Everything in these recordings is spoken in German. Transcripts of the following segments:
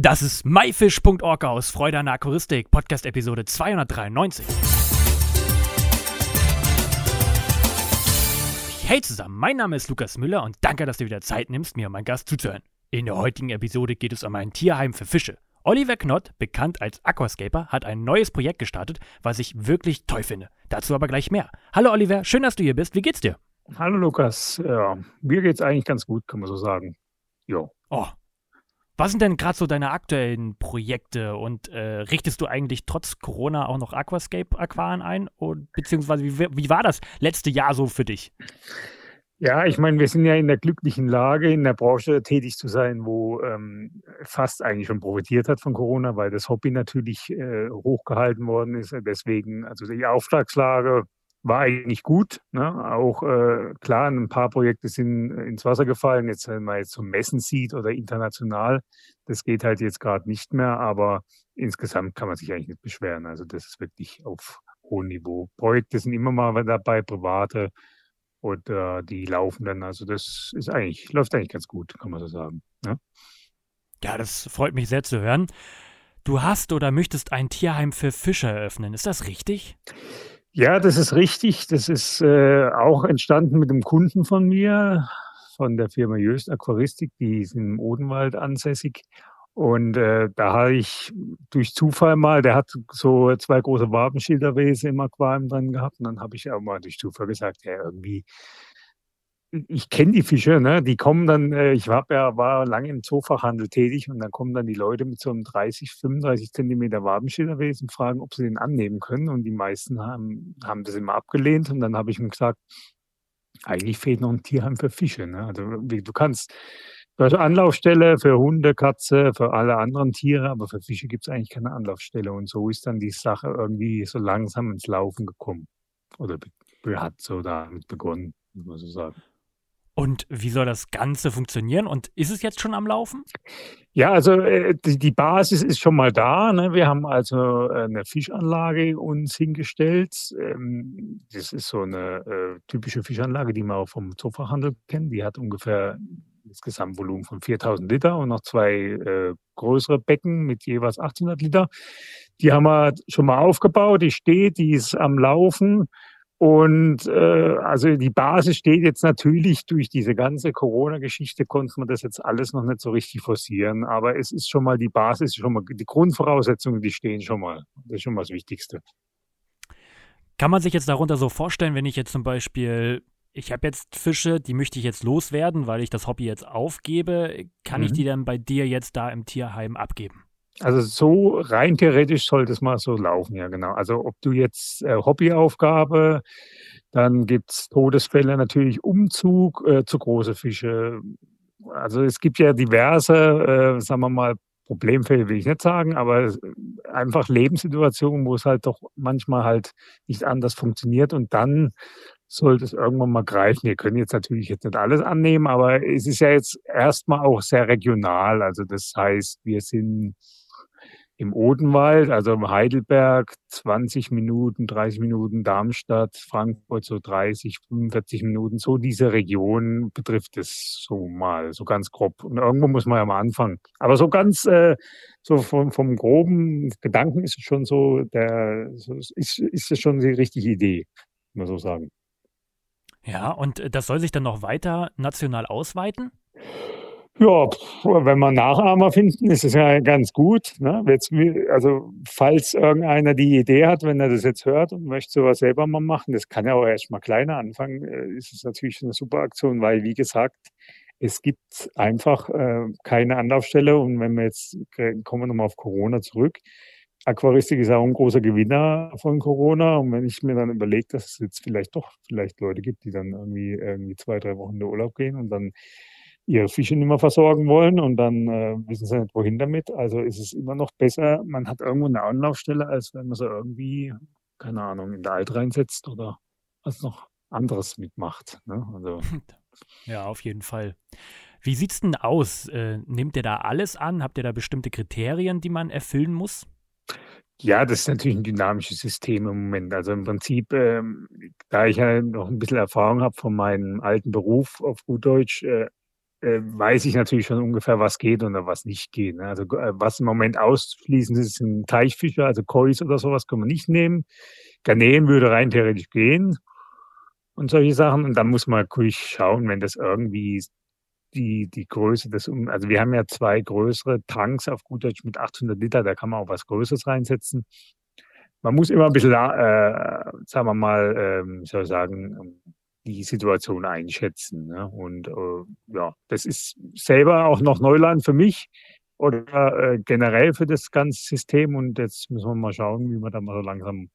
Das ist myfish.org aus Freude an der Aquaristik, Podcast Episode 293. Hey zusammen, mein Name ist Lukas Müller und danke, dass du wieder Zeit nimmst, mir und meinem Gast zuzuhören. In der heutigen Episode geht es um ein Tierheim für Fische. Oliver Knott, bekannt als Aquascaper, hat ein neues Projekt gestartet, was ich wirklich toll finde. Dazu aber gleich mehr. Hallo Oliver, schön, dass du hier bist. Wie geht's dir? Hallo Lukas, ja, mir geht's eigentlich ganz gut, kann man so sagen. Jo. Oh, was sind denn gerade so deine aktuellen Projekte und äh, richtest du eigentlich trotz Corona auch noch Aquascape Aquaren ein? Und, beziehungsweise wie, wie war das letzte Jahr so für dich? Ja, ich meine, wir sind ja in der glücklichen Lage, in der Branche tätig zu sein, wo ähm, fast eigentlich schon profitiert hat von Corona, weil das Hobby natürlich äh, hochgehalten worden ist. Deswegen, also die Auftragslage war eigentlich gut. Ne? Auch äh, klar, ein paar Projekte sind äh, ins Wasser gefallen. Jetzt, wenn man jetzt zum Messen sieht oder international, das geht halt jetzt gerade nicht mehr. Aber insgesamt kann man sich eigentlich nicht beschweren. Also das ist wirklich auf hohem Niveau. Projekte sind immer mal dabei, private und äh, die laufen dann. Also das ist eigentlich läuft eigentlich ganz gut, kann man so sagen. Ne? Ja, das freut mich sehr zu hören. Du hast oder möchtest ein Tierheim für Fische eröffnen. Ist das richtig? Ja, das ist richtig. Das ist äh, auch entstanden mit einem Kunden von mir, von der Firma Jöst Aquaristik, die ist im Odenwald ansässig. Und äh, da habe ich durch Zufall mal, der hat so zwei große Wabenschilderwesen im Aquarium drin gehabt. Und dann habe ich auch mal durch Zufall gesagt, ja, irgendwie ich kenne die Fische, ne? Die kommen dann, äh, ich hab ja, war lange im Zoofachhandel tätig und dann kommen dann die Leute mit so einem 30, 35 Zentimeter Wabenschilderwesen und fragen, ob sie den annehmen können. Und die meisten haben, haben das immer abgelehnt. Und dann habe ich ihm gesagt, eigentlich fehlt noch ein Tierheim für Fische. Ne? Also du kannst, du hast Anlaufstelle für Hunde, Katze, für alle anderen Tiere, aber für Fische gibt es eigentlich keine Anlaufstelle. Und so ist dann die Sache irgendwie so langsam ins Laufen gekommen. Oder hat so damit begonnen, muss man so sagen. Und wie soll das Ganze funktionieren? Und ist es jetzt schon am Laufen? Ja, also äh, die, Basis ist schon mal da. Ne? Wir haben also äh, eine Fischanlage uns hingestellt. Ähm, das ist so eine äh, typische Fischanlage, die man auch vom Zoofachhandel kennt. Die hat ungefähr das Gesamtvolumen von 4000 Liter und noch zwei größere Becken mit jeweils 800 Liter. Die haben wir schon mal aufgebaut. Die steht, die ist am Laufen. Und äh, also die Basis steht jetzt natürlich durch diese ganze Corona-Geschichte, konnte man das jetzt alles noch nicht so richtig forcieren. Aber es ist schon mal die Basis, schon mal die Grundvoraussetzungen, die stehen schon mal. Das ist schon mal das Wichtigste. Kann man sich jetzt darunter so vorstellen, wenn ich jetzt zum Beispiel, ich habe jetzt Fische, die möchte ich jetzt loswerden, weil ich das Hobby jetzt aufgebe, kann mhm. ich die dann bei dir jetzt da im Tierheim abgeben? Also so rein theoretisch sollte es mal so laufen, ja genau. Also ob du jetzt äh, Hobbyaufgabe, dann gibt's Todesfälle natürlich Umzug äh, zu große Fische. Also es gibt ja diverse, äh, sagen wir mal, Problemfälle will ich nicht sagen, aber einfach Lebenssituationen, wo es halt doch manchmal halt nicht anders funktioniert und dann sollte es irgendwann mal greifen. Wir können jetzt natürlich jetzt nicht alles annehmen, aber es ist ja jetzt erstmal auch sehr regional. Also das heißt, wir sind im Odenwald, also im Heidelberg 20 Minuten, 30 Minuten, Darmstadt, Frankfurt so 30, 45 Minuten, so diese Region betrifft es so mal, so ganz grob. Und irgendwo muss man ja mal anfangen. Aber so ganz, äh, so vom, vom groben Gedanken ist es schon so, der, ist, ist es schon die richtige Idee, muss man so sagen. Ja, und das soll sich dann noch weiter national ausweiten? Ja, wenn wir Nachahmer finden, ist es ja ganz gut. Ne? also, falls irgendeiner die Idee hat, wenn er das jetzt hört und möchte sowas selber mal machen, das kann ja auch erst mal kleiner anfangen, äh, ist es natürlich eine super Aktion, weil, wie gesagt, es gibt einfach äh, keine Anlaufstelle. Und wenn wir jetzt, kommen wir nochmal auf Corona zurück, Aquaristik ist auch ein großer Gewinner von Corona. Und wenn ich mir dann überlege, dass es jetzt vielleicht doch vielleicht Leute gibt, die dann irgendwie, irgendwie zwei, drei Wochen in den Urlaub gehen und dann ihre Fische nicht mehr versorgen wollen und dann äh, wissen sie nicht, wohin damit. Also ist es immer noch besser, man hat irgendwo eine Anlaufstelle, als wenn man so irgendwie, keine Ahnung, in der Alt reinsetzt oder was noch anderes mitmacht. Ne? Also. Ja, auf jeden Fall. Wie sieht es denn aus? Äh, nehmt ihr da alles an? Habt ihr da bestimmte Kriterien, die man erfüllen muss? Ja, das ist natürlich ein dynamisches System im Moment. Also im Prinzip, ähm, da ich ja noch ein bisschen Erfahrung habe von meinem alten Beruf auf gut Deutsch, äh, weiß ich natürlich schon ungefähr, was geht und was nicht geht. Ne? Also äh, was im Moment ausschließen ist, sind Teichfische, also Kois oder sowas können wir nicht nehmen. Garnelen würde rein theoretisch gehen und solche Sachen. Und dann muss man natürlich schauen, wenn das irgendwie die, die Größe des, also wir haben ja zwei größere Tanks auf gut Deutsch mit 800 Liter, da kann man auch was Größeres reinsetzen. Man muss immer ein bisschen, äh, sagen wir mal, äh, soll ich sagen, die Situation einschätzen. Ne? Und äh, ja, das ist selber auch noch Neuland für mich oder äh, generell für das ganze System. Und jetzt müssen wir mal schauen, wie wir da mal so langsam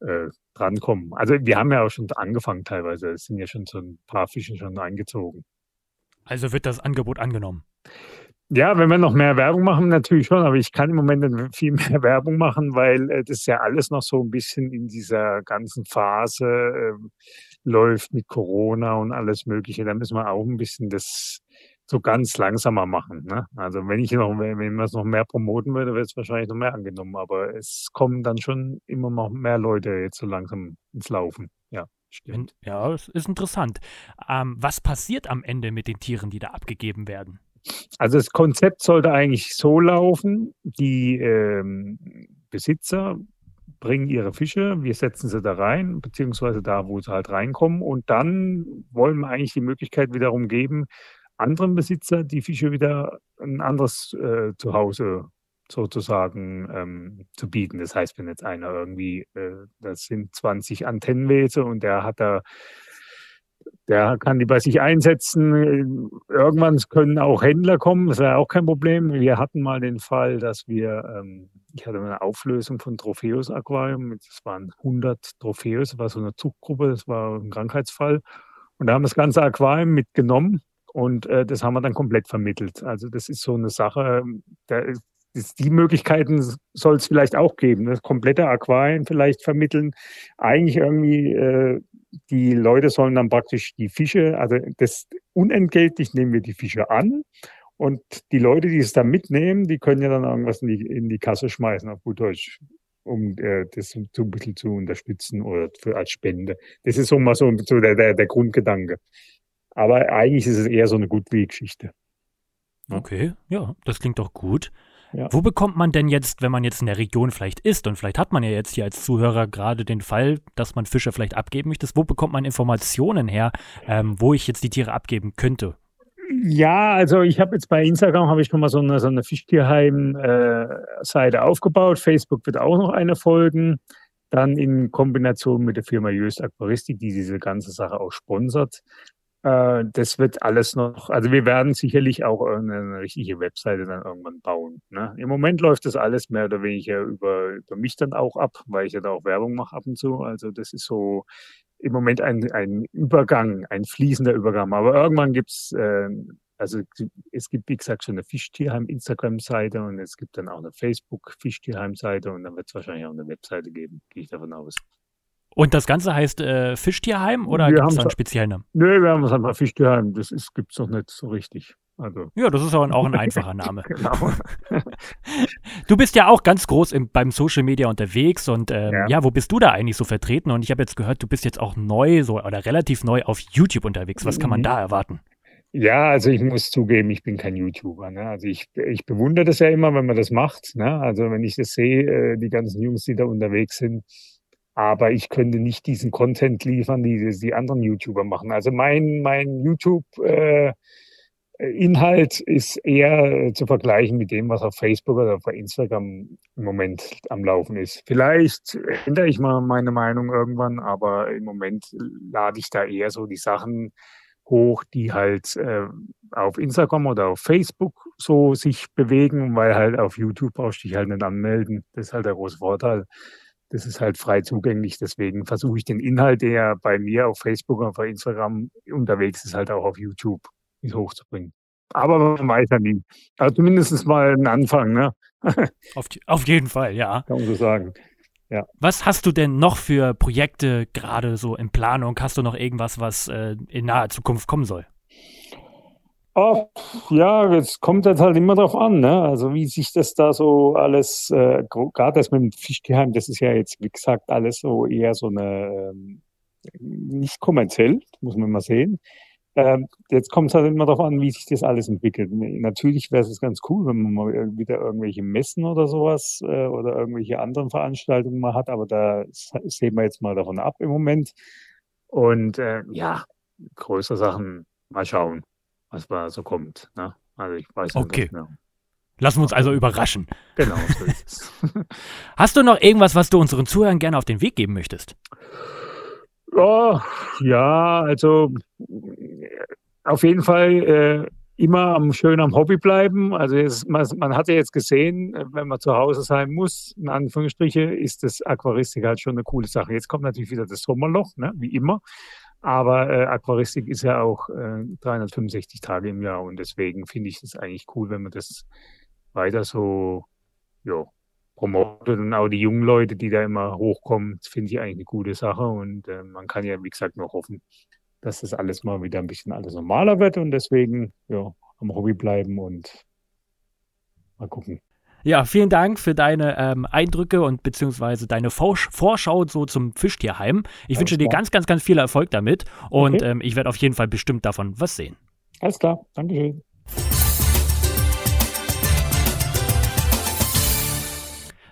äh, drankommen. Also wir haben ja auch schon angefangen teilweise. Es sind ja schon so ein paar Fische schon eingezogen. Also wird das Angebot angenommen? Ja, wenn wir noch mehr Werbung machen, natürlich schon, aber ich kann im Moment viel mehr Werbung machen, weil äh, das ja alles noch so ein bisschen in dieser ganzen Phase äh, läuft mit Corona und alles Mögliche. Da müssen wir auch ein bisschen das so ganz langsamer machen. Ne? Also wenn ich noch, wenn man es noch mehr promoten würde, wird es wahrscheinlich noch mehr angenommen. Aber es kommen dann schon immer noch mehr Leute jetzt so langsam ins Laufen. Ja. Stimmt. Ja, das ist interessant. Ähm, was passiert am Ende mit den Tieren, die da abgegeben werden? Also das Konzept sollte eigentlich so laufen, die ähm, Besitzer bringen ihre Fische, wir setzen sie da rein, beziehungsweise da, wo sie halt reinkommen. Und dann wollen wir eigentlich die Möglichkeit wiederum geben, anderen Besitzer die Fische wieder ein anderes äh, Zuhause sozusagen ähm, zu bieten. Das heißt, wenn jetzt einer irgendwie, äh, das sind 20 Antennenwese und der hat da, der kann die bei sich einsetzen. Irgendwann können auch Händler kommen, das wäre auch kein Problem. Wir hatten mal den Fall, dass wir, ähm, ich hatte eine Auflösung von Trophäus Aquarium, das waren 100 Trophäus, das war so eine Zuchtgruppe, das war ein Krankheitsfall. Und da haben wir das ganze Aquarium mitgenommen und äh, das haben wir dann komplett vermittelt. Also das ist so eine Sache, da die Möglichkeiten soll es vielleicht auch geben. Ne? Komplette Aquarien vielleicht vermitteln. Eigentlich irgendwie, äh, die Leute sollen dann praktisch die Fische, also das unentgeltlich nehmen wir die Fische an. Und die Leute, die es dann mitnehmen, die können ja dann irgendwas in die, in die Kasse schmeißen, auf gut Deutsch, um äh, das so ein bisschen zu unterstützen oder für, als Spende. Das ist so mal so, so der, der, der Grundgedanke. Aber eigentlich ist es eher so eine Goodwill-Geschichte. Okay, ja, das klingt doch gut. Ja. Wo bekommt man denn jetzt, wenn man jetzt in der Region vielleicht ist, und vielleicht hat man ja jetzt hier als Zuhörer gerade den Fall, dass man Fische vielleicht abgeben möchte, wo bekommt man Informationen her, ähm, wo ich jetzt die Tiere abgeben könnte? Ja, also ich habe jetzt bei Instagram habe ich schon mal so eine, so eine Fischtierheim-Seite äh, aufgebaut. Facebook wird auch noch eine folgen. Dann in Kombination mit der Firma Jöst Aquaristik, die diese ganze Sache auch sponsert, äh, das wird alles noch, also wir werden sicherlich auch eine richtige Webseite dann irgendwann bauen. Ne? Im Moment läuft das alles mehr oder weniger über, über mich dann auch ab, weil ich ja da auch Werbung mache ab und zu. Also das ist so im Moment ein, ein Übergang, ein fließender Übergang. Aber irgendwann gibt es, äh, also es gibt, wie gesagt, schon eine Fischtierheim-Instagram-Seite und es gibt dann auch eine Facebook-Fischtierheim-Seite und dann wird es wahrscheinlich auch eine Webseite geben, gehe ich davon aus. Und das Ganze heißt äh, Fischtierheim oder gibt es einen speziellen Namen? Nö, wir haben es einfach Fischtierheim. Das gibt es noch nicht so richtig. Also. Ja, das ist auch ein, auch ein einfacher Name. genau. du bist ja auch ganz groß im, beim Social Media unterwegs und ähm, ja. ja. wo bist du da eigentlich so vertreten? Und ich habe jetzt gehört, du bist jetzt auch neu so oder relativ neu auf YouTube unterwegs. Was kann man mhm. da erwarten? Ja, also ich muss zugeben, ich bin kein YouTuber. Ne? Also ich, ich bewundere das ja immer, wenn man das macht. Ne? Also wenn ich das sehe, äh, die ganzen Jungs, die da unterwegs sind, aber ich könnte nicht diesen Content liefern, die die anderen YouTuber machen. Also mein, mein YouTube-Inhalt äh, ist eher zu vergleichen mit dem, was auf Facebook oder auf Instagram im Moment am Laufen ist. Vielleicht ändere ich mal meine Meinung irgendwann, aber im Moment lade ich da eher so die Sachen hoch, die halt äh, auf Instagram oder auf Facebook so sich bewegen, weil halt auf YouTube brauchst du dich halt nicht anmelden. Das ist halt der große Vorteil das ist halt frei zugänglich. Deswegen versuche ich den Inhalt, der bei mir auf Facebook und auf Instagram unterwegs ist, halt auch auf YouTube hochzubringen. Aber man weiß ja nie. Also zumindest mal einen Anfang, ne? auf, auf jeden Fall, ja. Kann man so sagen. Ja. Was hast du denn noch für Projekte gerade so in Planung? Hast du noch irgendwas, was äh, in naher Zukunft kommen soll? Oh, ja, es kommt jetzt halt immer drauf an, ne? Also wie sich das da so alles, äh, gerade das mit dem Fischgeheim, das ist ja jetzt, wie gesagt, alles so eher so eine, ähm, nicht kommerziell, muss man mal sehen. Ähm, jetzt kommt es halt immer darauf an, wie sich das alles entwickelt. Natürlich wäre es ganz cool, wenn man mal wieder irgendwelche Messen oder sowas äh, oder irgendwelche anderen Veranstaltungen mal hat, aber da sehen wir jetzt mal davon ab im Moment. Und äh, ja, größere Sachen mal schauen, was da so kommt. Ne? Also ich weiß okay. nicht mehr. Lassen wir uns also überraschen. Genau, so ist es. Hast du noch irgendwas, was du unseren Zuhörern gerne auf den Weg geben möchtest? Oh, ja, also auf jeden Fall äh, immer am, schön am Hobby bleiben. Also jetzt, man, man, hat ja jetzt gesehen, wenn man zu Hause sein muss, in Anführungsstriche, ist das Aquaristik halt schon eine coole Sache. Jetzt kommt natürlich wieder das Sommerloch, ne, wie immer. Aber äh, Aquaristik ist ja auch äh, 365 Tage im Jahr und deswegen finde ich das eigentlich cool, wenn man das weiter so ja, promotet. Und auch die jungen Leute, die da immer hochkommen, finde ich eigentlich eine gute Sache. Und äh, man kann ja, wie gesagt, nur hoffen, dass das alles mal wieder ein bisschen alles normaler wird. Und deswegen ja, am Hobby bleiben und mal gucken. Ja, vielen Dank für deine ähm, Eindrücke und beziehungsweise deine Vorsch Vorschau so zum Fischtierheim. Ich Alles wünsche klar. dir ganz, ganz, ganz viel Erfolg damit und okay. ähm, ich werde auf jeden Fall bestimmt davon was sehen. Alles klar, Dankeschön.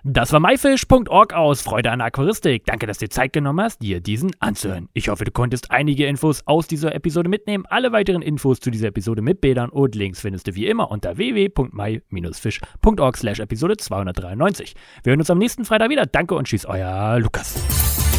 Das war myfish.org aus Freude an Aquaristik. Danke, dass du dir Zeit genommen hast, dir diesen anzuhören. Ich hoffe, du konntest einige Infos aus dieser Episode mitnehmen. Alle weiteren Infos zu dieser Episode mit Bildern und Links findest du wie immer unter www.my-fish.org slash Episode 293. Wir hören uns am nächsten Freitag wieder. Danke und tschüss, euer Lukas.